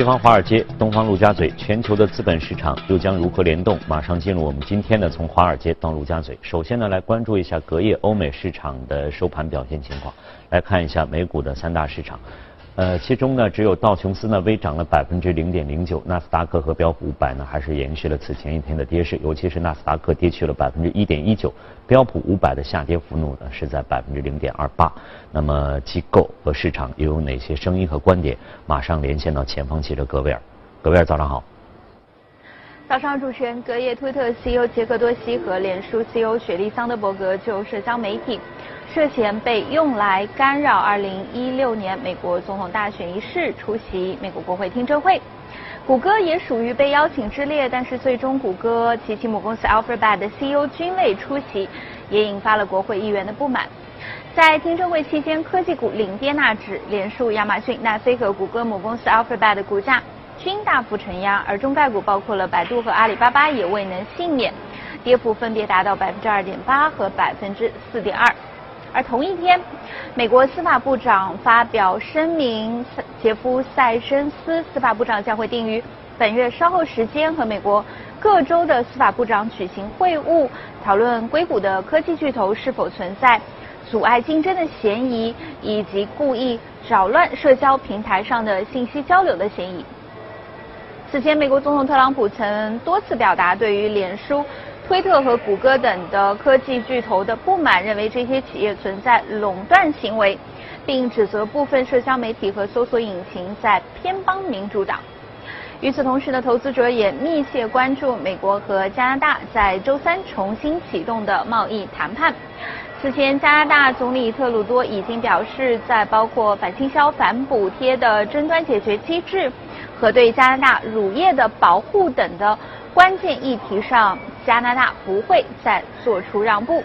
西方华尔街，东方陆家嘴，全球的资本市场又将如何联动？马上进入我们今天的从华尔街到陆家嘴。首先呢，来关注一下隔夜欧美市场的收盘表现情况。来看一下美股的三大市场。呃，其中呢，只有道琼斯呢微涨了百分之零点零九，纳斯达克和标普五百呢还是延续了此前一天的跌势，尤其是纳斯达克跌去了百分之一点一九，标普五百的下跌幅度呢是在百分之零点二八。那么机构和市场又有哪些声音和观点？马上连线到前方记者格维尔，格维尔早上好。早上，主持人，隔夜推特 CEO 杰克多西和脸书 CEO 雪莉桑德伯格就社交媒体。涉嫌被用来干扰2016年美国总统大选一事出席美国国会听证会，谷歌也属于被邀请之列，但是最终谷歌及其母公司 Alphabet 的 CEO 均未出席，也引发了国会议员的不满。在听证会期间，科技股领跌纳指，脸书、亚马逊、奈飞和谷歌母公司 Alphabet 的股价均大幅承压，而中概股包括了百度和阿里巴巴也未能幸免，跌幅分别达到百分之二点八和百分之四点二。而同一天，美国司法部长发表声明，杰夫·塞申斯司法部长将会定于本月稍后时间和美国各州的司法部长举行会晤，讨论硅谷的科技巨头是否存在阻碍竞争的嫌疑，以及故意扰乱社交平台上的信息交流的嫌疑。此前，美国总统特朗普曾多次表达对于脸书。推特和谷歌等的科技巨头的不满，认为这些企业存在垄断行为，并指责部分社交媒体和搜索引擎在偏帮民主党。与此同时呢，投资者也密切关注美国和加拿大在周三重新启动的贸易谈判。此前，加拿大总理特鲁多已经表示，在包括反倾销、反补贴的争端解决机制和对加拿大乳业的保护等的关键议题上。加拿大不会再做出让步。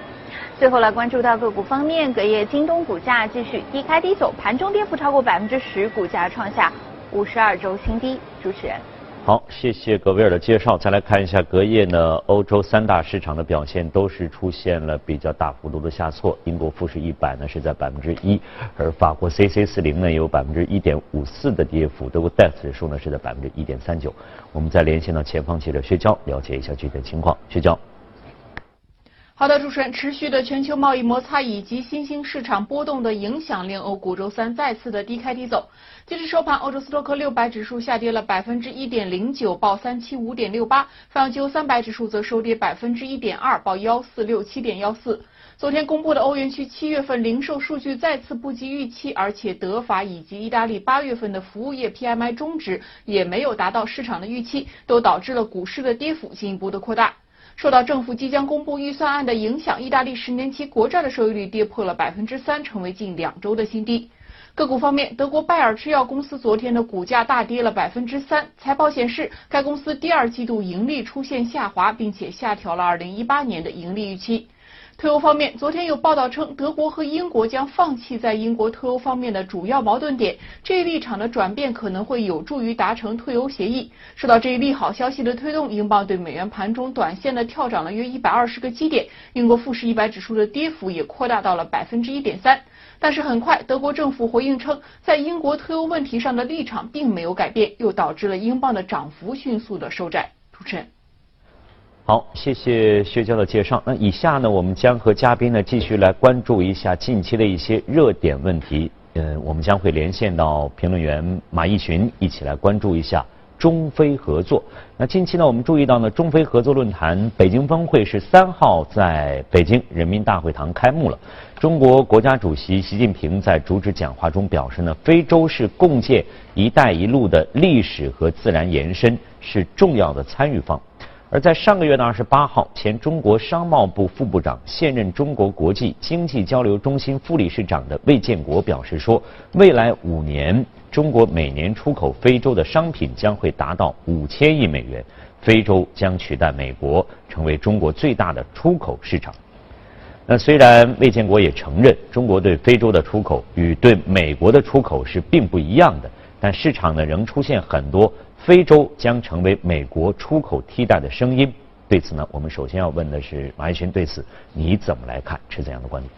最后来关注到个股方面，隔夜京东股价继续低开低走，盘中跌幅超过百分之十，股价创下五十二周新低。主持人。好，谢谢格威尔的介绍。再来看一下隔夜呢，欧洲三大市场的表现都是出现了比较大幅度的下挫。英国富时一百呢是在百分之一，而法国 C C 四零呢有百分之一点五四的跌幅。德国 DAX 指数呢是在百分之一点三九。我们再连线到前方记者薛娇，了解一下具体的情况。薛娇。好的，主持人，持续的全球贸易摩擦以及新兴市场波动的影响，令欧股周三再次的低开低走。截至收盘，欧洲斯托克六百指数下跌了百分之一点零九，报三七五点六八；泛欧洲三百指数则收跌百分之一点二，报幺四六七点幺四。昨天公布的欧元区七月份零售数据再次不及预期，而且德法以及意大利八月份的服务业 PMI 中值也没有达到市场的预期，都导致了股市的跌幅进一步的扩大。受到政府即将公布预算案的影响，意大利十年期国债的收益率跌破了百分之三，成为近两周的新低。个股方面，德国拜耳制药公司昨天的股价大跌了百分之三。财报显示，该公司第二季度盈利出现下滑，并且下调了2018年的盈利预期。退欧方面，昨天有报道称，德国和英国将放弃在英国退欧方面的主要矛盾点。这一立场的转变可能会有助于达成退欧协议。受到这一利好消息的推动，英镑对美元盘中短线的跳涨了约一百二十个基点。英国富时一百指数的跌幅也扩大到了百分之一点三。但是很快，德国政府回应称，在英国退欧问题上的立场并没有改变，又导致了英镑的涨幅迅速的收窄。主持人。好，谢谢薛娇的介绍。那以下呢，我们将和嘉宾呢继续来关注一下近期的一些热点问题。嗯，我们将会连线到评论员马毅群，一起来关注一下中非合作。那近期呢，我们注意到呢，中非合作论坛北京峰会是三号在北京人民大会堂开幕了。中国国家主席习近平在主旨讲话中表示呢，非洲是共建“一带一路”的历史和自然延伸，是重要的参与方。而在上个月的二十八号，前中国商贸部副部长、现任中国国际经济交流中心副理事长的魏建国表示说，未来五年，中国每年出口非洲的商品将会达到五千亿美元，非洲将取代美国成为中国最大的出口市场。那虽然魏建国也承认，中国对非洲的出口与对美国的出口是并不一样的，但市场呢仍出现很多。非洲将成为美国出口替代的声音。对此呢，我们首先要问的是马一群，对此你怎么来看？持怎样的观点？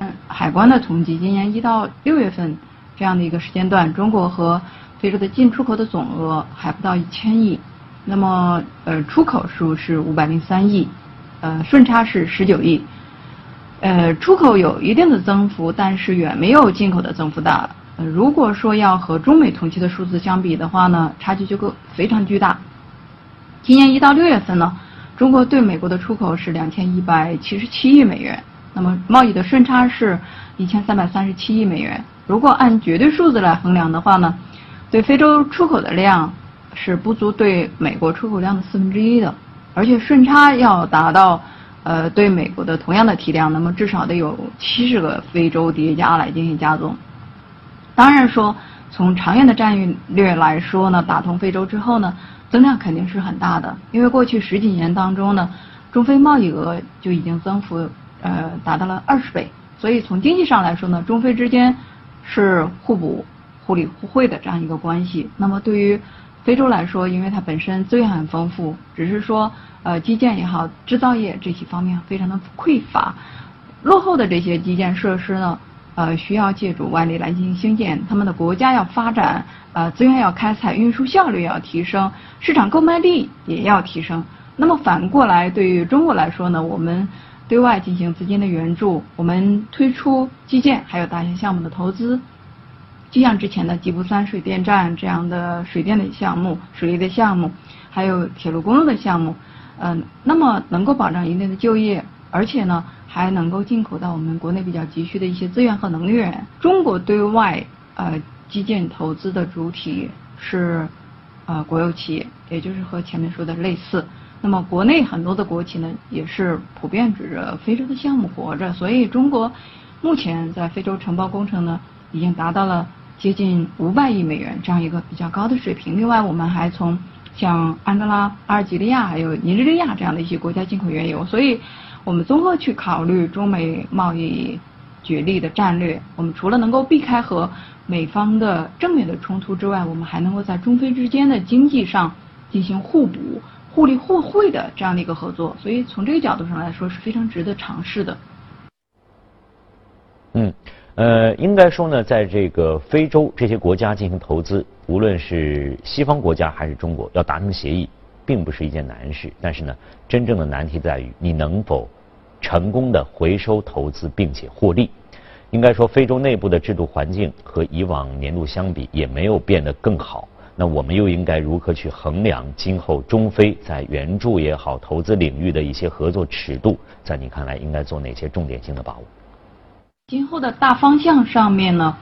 嗯，海关的统计，今年一到六月份这样的一个时间段，中国和非洲的进出口的总额还不到一千亿，那么呃出口数是五百零三亿，呃顺差是十九亿，呃出口有一定的增幅，但是远没有进口的增幅大。呃如果说要和中美同期的数字相比的话呢，差距就够非常巨大。今年一到六月份呢，中国对美国的出口是两千一百七十七亿美元，那么贸易的顺差是一千三百三十七亿美元。如果按绝对数字来衡量的话呢，对非洲出口的量是不足对美国出口量的四分之一的，而且顺差要达到呃对美国的同样的体量，那么至少得有七十个非洲叠加来进行加总。当然说，从长远的战略来说呢，打通非洲之后呢。增量肯定是很大的，因为过去十几年当中呢，中非贸易额就已经增幅呃达到了二十倍，所以从经济上来说呢，中非之间是互补、互利互惠的这样一个关系。那么对于非洲来说，因为它本身资源很丰富，只是说呃基建也好、制造业这些方面非常的匮乏，落后的这些基建设施呢。呃，需要借助外力来进行兴建，他们的国家要发展，呃，资源要开采，运输效率要提升，市场购买力也要提升。那么反过来，对于中国来说呢，我们对外进行资金的援助，我们推出基建还有大型项目的投资，就像之前的吉布三水电站这样的水电的项目、水利的项目，还有铁路公路的项目，嗯，那么能够保障一定的就业，而且呢。还能够进口到我们国内比较急需的一些资源和能源。中国对外呃基建投资的主体是呃国有企业，也就是和前面说的类似。那么国内很多的国企呢，也是普遍指着非洲的项目活着。所以中国目前在非洲承包工程呢，已经达到了接近五百亿美元这样一个比较高的水平。另外，我们还从像安哥拉、阿尔及利亚还有尼日利亚这样的一些国家进口原油。所以。我们综合去考虑中美贸易角力的战略，我们除了能够避开和美方的正面的冲突之外，我们还能够在中非之间的经济上进行互补、互利互惠的这样的一个合作。所以从这个角度上来说，是非常值得尝试的。嗯，呃，应该说呢，在这个非洲这些国家进行投资，无论是西方国家还是中国，要达成协议，并不是一件难事。但是呢，真正的难题在于你能否。成功的回收投资并且获利，应该说非洲内部的制度环境和以往年度相比也没有变得更好。那我们又应该如何去衡量今后中非在援助也好、投资领域的一些合作尺度？在你看来，应该做哪些重点性的把握？今后的大方向上面呢，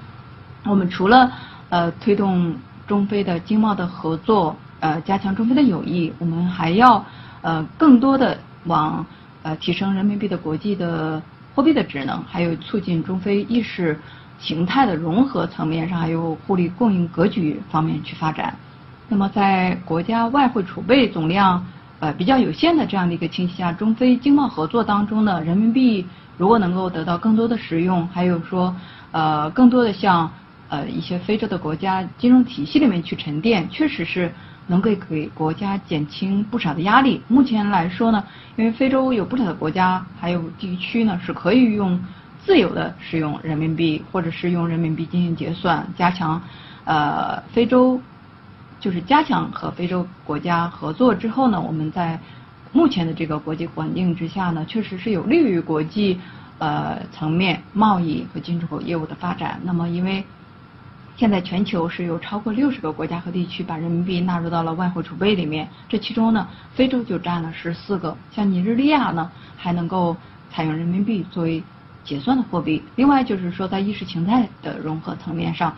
我们除了呃推动中非的经贸的合作，呃加强中非的友谊，我们还要呃更多的往。呃，提升人民币的国际的货币的职能，还有促进中非意识形态的融合层面上，还有互利共赢格局方面去发展。那么，在国家外汇储备总量呃比较有限的这样的一个情形下，中非经贸合作当中呢，人民币如果能够得到更多的使用，还有说呃更多的向呃一些非洲的国家金融体系里面去沉淀，确实是。能够给国家减轻不少的压力。目前来说呢，因为非洲有不少的国家还有地区呢，是可以用自由的使用人民币，或者是用人民币进行结算，加强呃非洲就是加强和非洲国家合作之后呢，我们在目前的这个国际环境之下呢，确实是有利于国际呃层面贸易和进出口业务的发展。那么因为现在全球是有超过六十个国家和地区把人民币纳入到了外汇储备里面，这其中呢，非洲就占了十四个，像尼日利亚呢还能够采用人民币作为结算的货币。另外就是说，在意识形态的融合层面上，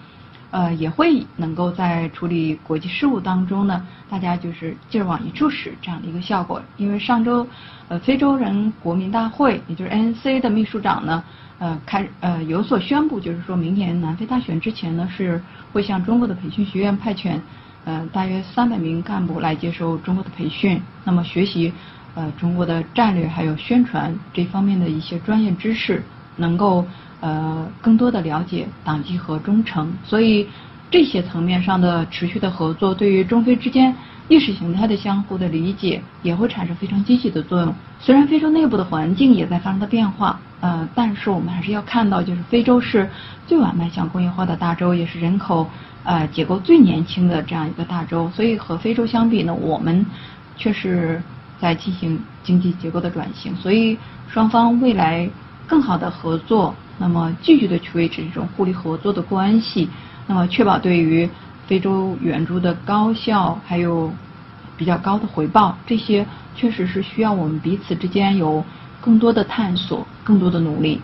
呃，也会能够在处理国际事务当中呢，大家就是劲儿往一处使这样的一个效果。因为上周，呃，非洲人国民大会，也就是 ANC 的秘书长呢。呃，开呃有所宣布，就是说明年南非大选之前呢，是会向中国的培训学院派遣呃大约三百名干部来接受中国的培训，那么学习呃中国的战略还有宣传这方面的一些专业知识，能够呃更多的了解党纪和忠诚。所以这些层面上的持续的合作，对于中非之间意识形态的相互的理解，也会产生非常积极的作用。虽然非洲内部的环境也在发生的变化，呃，但是我们还是要看到，就是非洲是最晚迈向工业化的大洲，也是人口呃结构最年轻的这样一个大洲。所以和非洲相比呢，我们却是在进行经济结构的转型。所以双方未来更好的合作，那么继续的去维持这种互利合作的关系。那么，确保对于非洲援助的高效，还有比较高的回报，这些确实是需要我们彼此之间有更多的探索，更多的努力。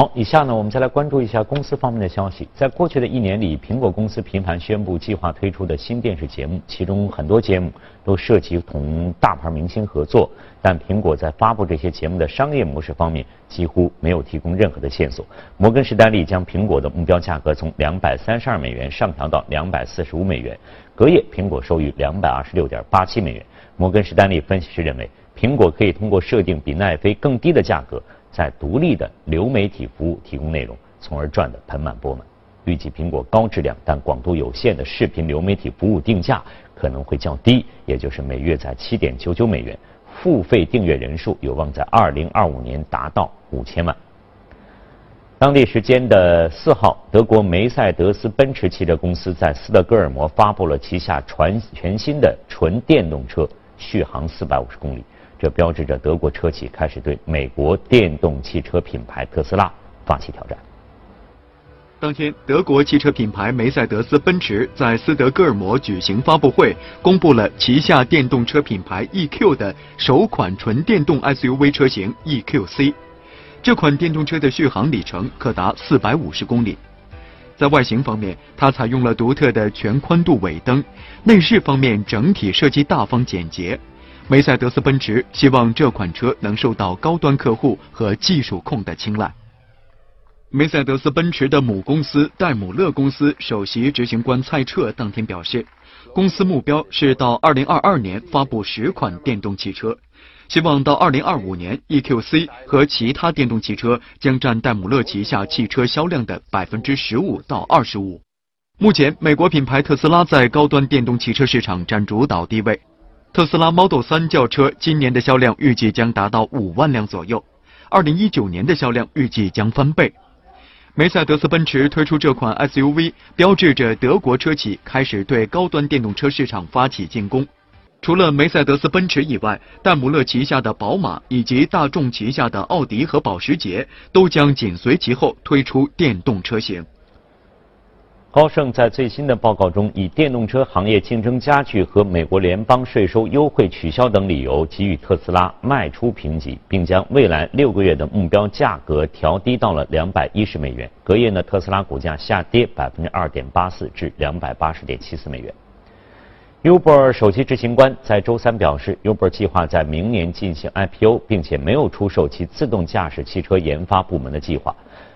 好，以下呢，我们再来关注一下公司方面的消息。在过去的一年里，苹果公司频繁宣布计划推出的新电视节目，其中很多节目都涉及同大牌明星合作，但苹果在发布这些节目的商业模式方面几乎没有提供任何的线索。摩根士丹利将苹果的目标价格从两百三十二美元上调到两百四十五美元，隔夜苹果收于两百二十六点八七美元。摩根士丹利分析师认为，苹果可以通过设定比奈飞更低的价格。在独立的流媒体服务提供内容，从而赚得盆满钵满。预计苹果高质量但广度有限的视频流媒体服务定价可能会较低，也就是每月在七点九九美元。付费订阅人数有望在二零二五年达到五千万。当地时间的四号，德国梅赛德斯奔驰汽车公司在斯德哥尔摩发布了旗下全全新的纯电动车，续航四百五十公里。这标志着德国车企开始对美国电动汽车品牌特斯拉发起挑战。当天，德国汽车品牌梅赛德斯奔驰在斯德哥尔摩举行发布会，公布了旗下电动车品牌 EQ 的首款纯电动 SUV 车型 EQC。这款电动车的续航里程可达四百五十公里。在外形方面，它采用了独特的全宽度尾灯；内饰方面，整体设计大方简洁。梅赛德斯奔驰希望这款车能受到高端客户和技术控的青睐。梅赛德斯奔驰的母公司戴姆勒公司首席执行官蔡彻当天表示，公司目标是到2022年发布十款电动汽车，希望到2025年 EQC 和其他电动汽车将占戴姆勒旗下汽车销量的百分之十五到二十五。目前，美国品牌特斯拉在高端电动汽车市场占主导地位。特斯拉 Model 3轿车今年的销量预计将达到五万辆左右，二零一九年的销量预计将翻倍。梅赛德斯奔驰推出这款 SUV，标志着德国车企开始对高端电动车市场发起进攻。除了梅赛德斯奔驰以外，戴姆勒旗下的宝马以及大众旗下的奥迪和保时捷都将紧随其后推出电动车型。高盛在最新的报告中，以电动车行业竞争加剧和美国联邦税收优惠取消等理由，给予特斯拉卖出评级，并将未来六个月的目标价格调低到了两百一十美元。隔夜呢，特斯拉股价下跌百分之二点八四，至两百八十点七四美元。Uber 首席执行官在周三表示，Uber 计划在明年进行 IPO，并且没有出售其自动驾驶汽车研发部门的计划。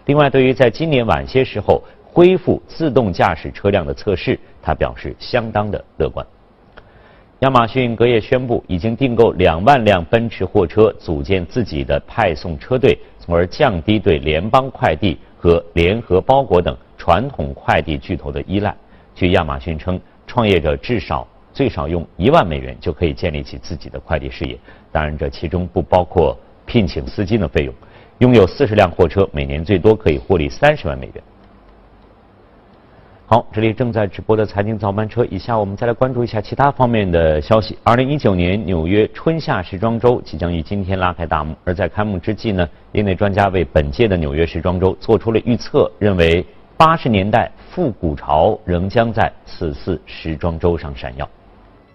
另外，对于在今年晚些时候。恢复自动驾驶车辆的测试，他表示相当的乐观。亚马逊隔夜宣布，已经订购两万辆奔驰货车，组建自己的派送车队，从而降低对联邦快递和联合包裹等传统快递巨头的依赖。据亚马逊称，创业者至少最少用一万美元就可以建立起自己的快递事业，当然这其中不包括聘请司机的费用。拥有四十辆货车，每年最多可以获利三十万美元。好，这里正在直播的财经早班车，以下我们再来关注一下其他方面的消息。二零一九年纽约春夏时装周即将于今天拉开大幕，而在开幕之际呢，业内专家为本届的纽约时装周做出了预测，认为八十年代复古潮仍将在此次时装周上闪耀。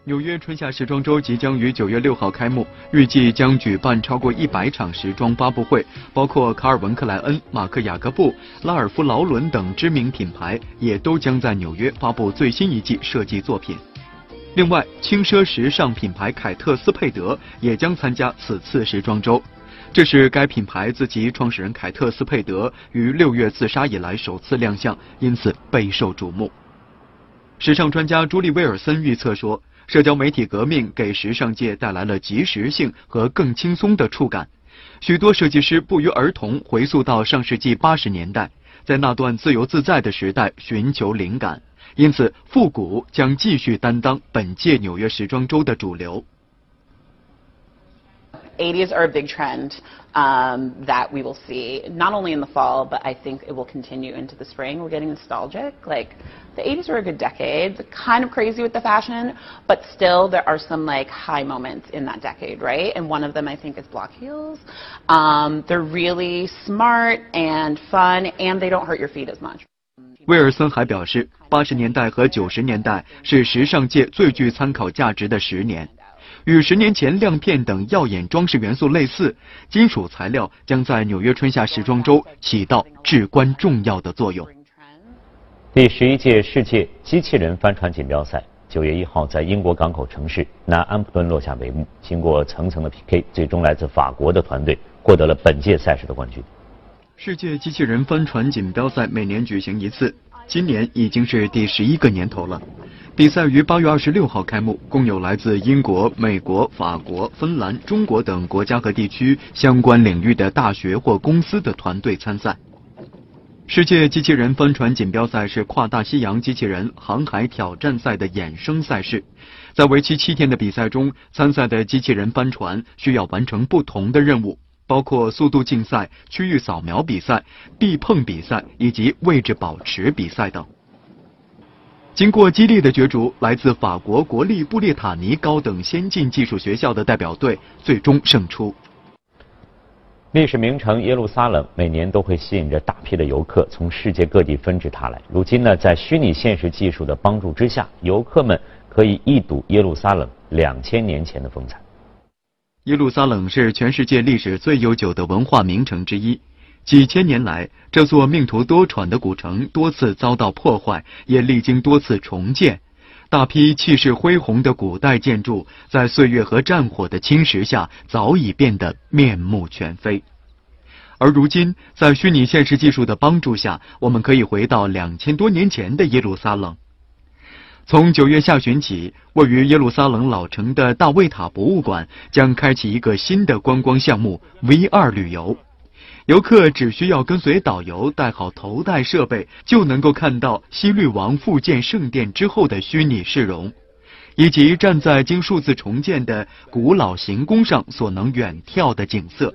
纽约春夏时装周即将于九月六号开幕，预计将举办超过一百场时装发布会，包括卡尔文克莱恩、马克雅各布、拉尔夫劳伦等知名品牌也都将在纽约发布最新一季设计作品。另外，轻奢时尚品牌凯特斯佩德也将参加此次时装周，这是该品牌自其创始人凯特斯佩德于六月自杀以来首次亮相，因此备受瞩目。时尚专家朱莉威尔森预测说。社交媒体革命给时尚界带来了及时性和更轻松的触感，许多设计师不约而同回溯到上世纪八十年代，在那段自由自在的时代寻求灵感，因此复古将继续担当本届纽约时装周的主流。80s are a big trend um, that we will see not only in the fall, but I think it will continue into the spring. We're getting nostalgic. Like the 80s were a good decade, kind of crazy with the fashion, but still there are some like high moments in that decade, right? And one of them I think is block heels. Um, they're really smart and fun, and they don't hurt your feet as much. 威尔森还表示，八十年代和九十年代是时尚界最具参考价值的十年。 与十年前亮片等耀眼装饰元素类似，金属材料将在纽约春夏时装周起到至关重要的作用。第十一届世界机器人帆船锦标赛九月一号在英国港口城市南安普顿落下帷幕。经过层层的 PK，最终来自法国的团队获得了本届赛事的冠军。世界机器人帆船锦标赛每年举行一次，今年已经是第十一个年头了。比赛于八月二十六号开幕，共有来自英国、美国、法国、芬兰、中国等国家和地区相关领域的大学或公司的团队参赛。世界机器人帆船锦标赛是跨大西洋机器人航海挑战赛的衍生赛事，在为期七天的比赛中，参赛的机器人帆船需要完成不同的任务，包括速度竞赛、区域扫描比赛、地碰比赛以及位置保持比赛等。经过激烈的角逐，来自法国国立布列塔尼高等先进技术学校的代表队最终胜出。历史名城耶路撒冷每年都会吸引着大批的游客从世界各地纷至沓来。如今呢，在虚拟现实技术的帮助之下，游客们可以一睹耶路撒冷两千年前的风采。耶路撒冷是全世界历史最悠久的文化名城之一。几千年来，这座命途多舛的古城多次遭到破坏，也历经多次重建。大批气势恢宏的古代建筑，在岁月和战火的侵蚀下，早已变得面目全非。而如今，在虚拟现实技术的帮助下，我们可以回到两千多年前的耶路撒冷。从九月下旬起，位于耶路撒冷老城的大卫塔博物馆将开启一个新的观光项目 ——V2 旅游。游客只需要跟随导游带好头戴设备，就能够看到西律王复建圣殿之后的虚拟市容，以及站在经数字重建的古老行宫上所能远眺的景色，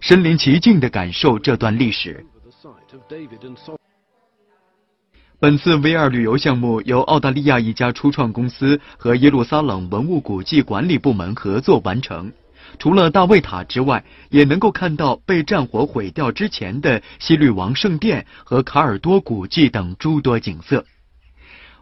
身临其境的感受这段历史。本次 VR 旅游项目由澳大利亚一家初创公司和耶路撒冷文物古迹管理部门合作完成。除了大卫塔之外，也能够看到被战火毁掉之前的西律王圣殿和卡尔多古迹等诸多景色。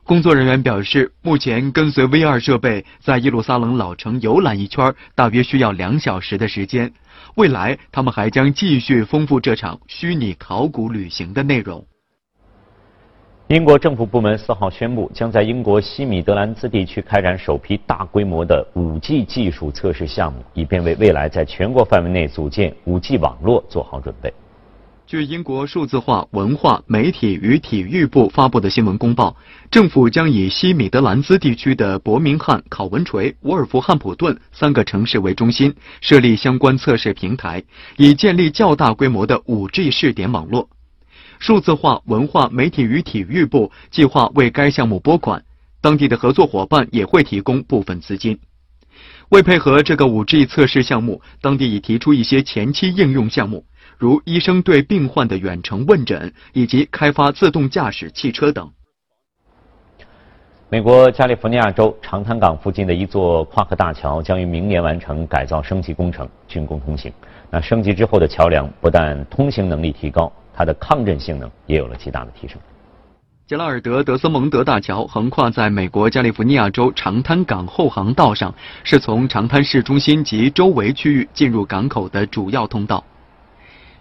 工作人员表示，目前跟随 VR 设备在耶路撒冷老城游览一圈，大约需要两小时的时间。未来，他们还将继续丰富这场虚拟考古旅行的内容。英国政府部门四号宣布，将在英国西米德兰兹地区开展首批大规模的 5G 技术测试项目，以便为未来在全国范围内组建 5G 网络做好准备。据英国数字化、文化、媒体与体育部发布的新闻公报，政府将以西米德兰兹地区的伯明翰、考文垂、沃尔夫汉普顿三个城市为中心，设立相关测试平台，以建立较大规模的 5G 试点网络。数字化、文化、媒体与体育部计划为该项目拨款，当地的合作伙伴也会提供部分资金。为配合这个 5G 测试项目，当地已提出一些前期应用项目，如医生对病患的远程问诊，以及开发自动驾驶汽车等。美国加利福尼亚州长滩港附近的一座跨河大桥将于明年完成改造升级工程，竣工通行。那升级之后的桥梁不但通行能力提高。它的抗震性能也有了极大的提升。杰拉尔德·德斯蒙德大桥横跨在美国加利福尼亚州长滩港后航道上，是从长滩市中心及周围区域进入港口的主要通道。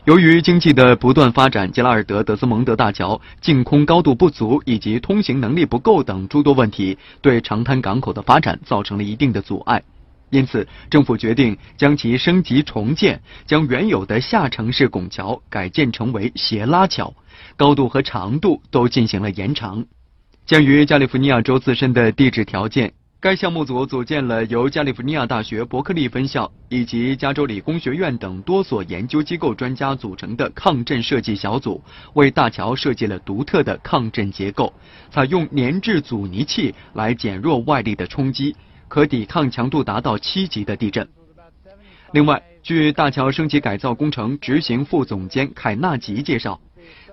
由于经济的不断发展，杰拉尔德·德斯蒙德大桥净空高度不足以及通行能力不够等诸多问题，对长滩港口的发展造成了一定的阻碍。因此，政府决定将其升级重建，将原有的下城式拱桥改建成为斜拉桥，高度和长度都进行了延长。鉴于加利福尼亚州自身的地质条件，该项目组组建了由加利福尼亚大学伯克利分校以及加州理工学院等多所研究机构专家组成的抗震设计小组，为大桥设计了独特的抗震结构，采用粘质阻尼器来减弱外力的冲击。可抵抗强度达到七级的地震。另外，据大桥升级改造工程执行副总监凯纳吉介绍，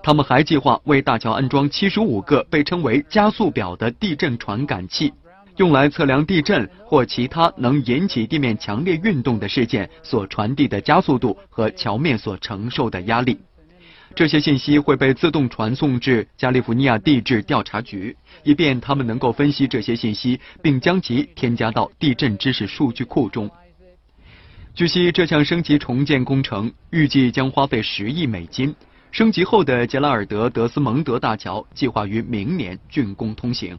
他们还计划为大桥安装七十五个被称为加速表的地震传感器，用来测量地震或其他能引起地面强烈运动的事件所传递的加速度和桥面所承受的压力。这些信息会被自动传送至加利福尼亚地质调查局，以便他们能够分析这些信息，并将其添加到地震知识数据库中。据悉，这项升级重建工程预计将花费十亿美金。升级后的杰拉尔德·德斯蒙德大桥计划于明年竣工通行。